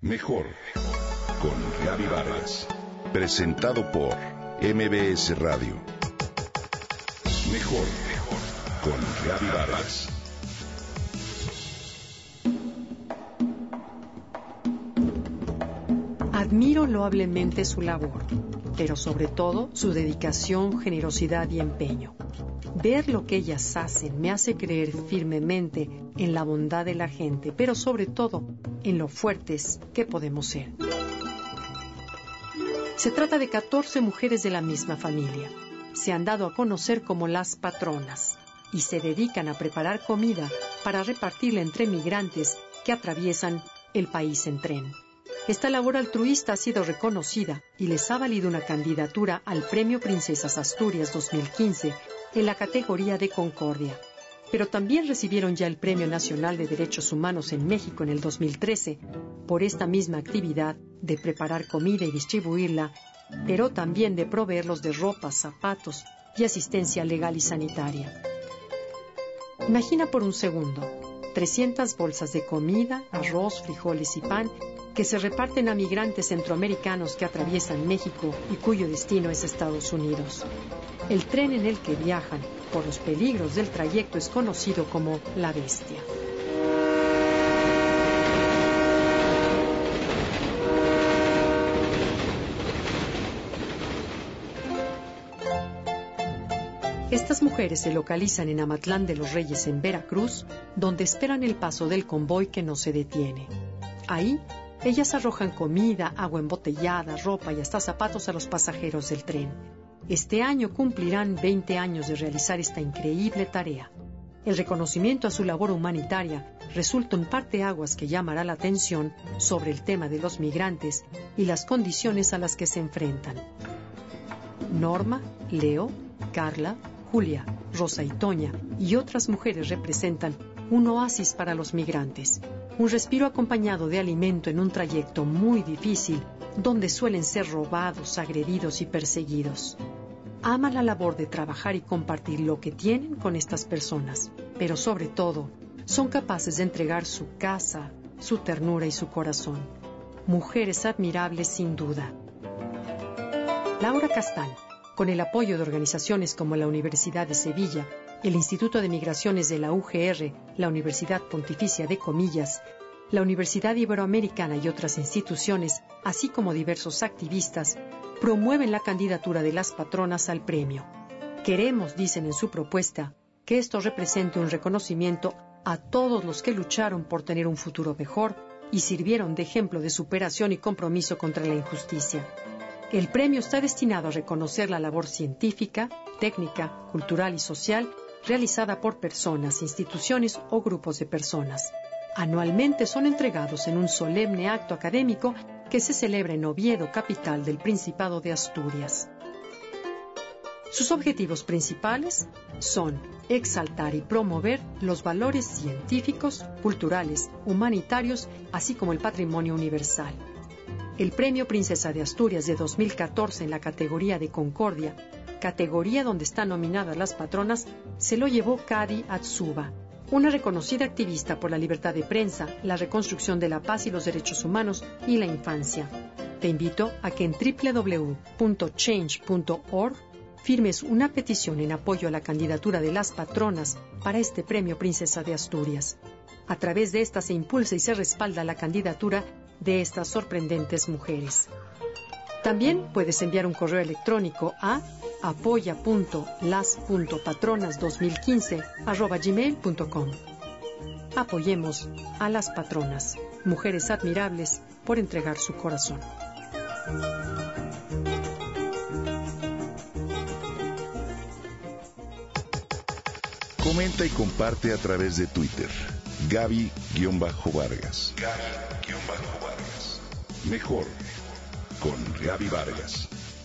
Mejor con Gaby Vargas. Presentado por MBS Radio. Mejor con Gaby Vargas. Admiro loablemente su labor, pero sobre todo su dedicación, generosidad y empeño. Ver lo que ellas hacen me hace creer firmemente en la bondad de la gente, pero sobre todo en lo fuertes que podemos ser. Se trata de 14 mujeres de la misma familia. Se han dado a conocer como las patronas y se dedican a preparar comida para repartirla entre migrantes que atraviesan el país en tren. Esta labor altruista ha sido reconocida y les ha valido una candidatura al Premio Princesas Asturias 2015 en la categoría de Concordia. Pero también recibieron ya el Premio Nacional de Derechos Humanos en México en el 2013 por esta misma actividad de preparar comida y distribuirla, pero también de proveerlos de ropa, zapatos y asistencia legal y sanitaria. Imagina por un segundo 300 bolsas de comida, arroz, frijoles y pan que se reparten a migrantes centroamericanos que atraviesan México y cuyo destino es Estados Unidos. El tren en el que viajan por los peligros del trayecto es conocido como la bestia. Estas mujeres se localizan en Amatlán de los Reyes en Veracruz, donde esperan el paso del convoy que no se detiene. Ahí ellas arrojan comida, agua embotellada, ropa y hasta zapatos a los pasajeros del tren. Este año cumplirán 20 años de realizar esta increíble tarea. El reconocimiento a su labor humanitaria resulta en parte aguas que llamará la atención sobre el tema de los migrantes y las condiciones a las que se enfrentan. Norma, Leo, Carla, Julia, Rosa y Toña y otras mujeres representan un oasis para los migrantes, un respiro acompañado de alimento en un trayecto muy difícil donde suelen ser robados, agredidos y perseguidos. Aman la labor de trabajar y compartir lo que tienen con estas personas, pero sobre todo son capaces de entregar su casa, su ternura y su corazón. Mujeres admirables sin duda. Laura Castán, con el apoyo de organizaciones como la Universidad de Sevilla, el Instituto de Migraciones de la UGR, la Universidad Pontificia de Comillas, la Universidad Iberoamericana y otras instituciones, así como diversos activistas, promueven la candidatura de las patronas al premio. Queremos, dicen en su propuesta, que esto represente un reconocimiento a todos los que lucharon por tener un futuro mejor y sirvieron de ejemplo de superación y compromiso contra la injusticia. El premio está destinado a reconocer la labor científica, técnica, cultural y social realizada por personas, instituciones o grupos de personas. Anualmente son entregados en un solemne acto académico que se celebra en Oviedo, capital del Principado de Asturias. Sus objetivos principales son exaltar y promover los valores científicos, culturales, humanitarios, así como el patrimonio universal. El Premio Princesa de Asturias de 2014 en la categoría de Concordia categoría donde están nominadas las patronas, se lo llevó Kadi Atsuba, una reconocida activista por la libertad de prensa, la reconstrucción de la paz y los derechos humanos y la infancia. Te invito a que en www.change.org firmes una petición en apoyo a la candidatura de las patronas para este premio Princesa de Asturias. A través de esta se impulsa y se respalda la candidatura de estas sorprendentes mujeres. También puedes enviar un correo electrónico a apoya.las.patronas2015 Apoyemos a las patronas, mujeres admirables por entregar su corazón. Comenta y comparte a través de Twitter. Gaby-Vargas. Gaby-Vargas. Mejor con Gaby Vargas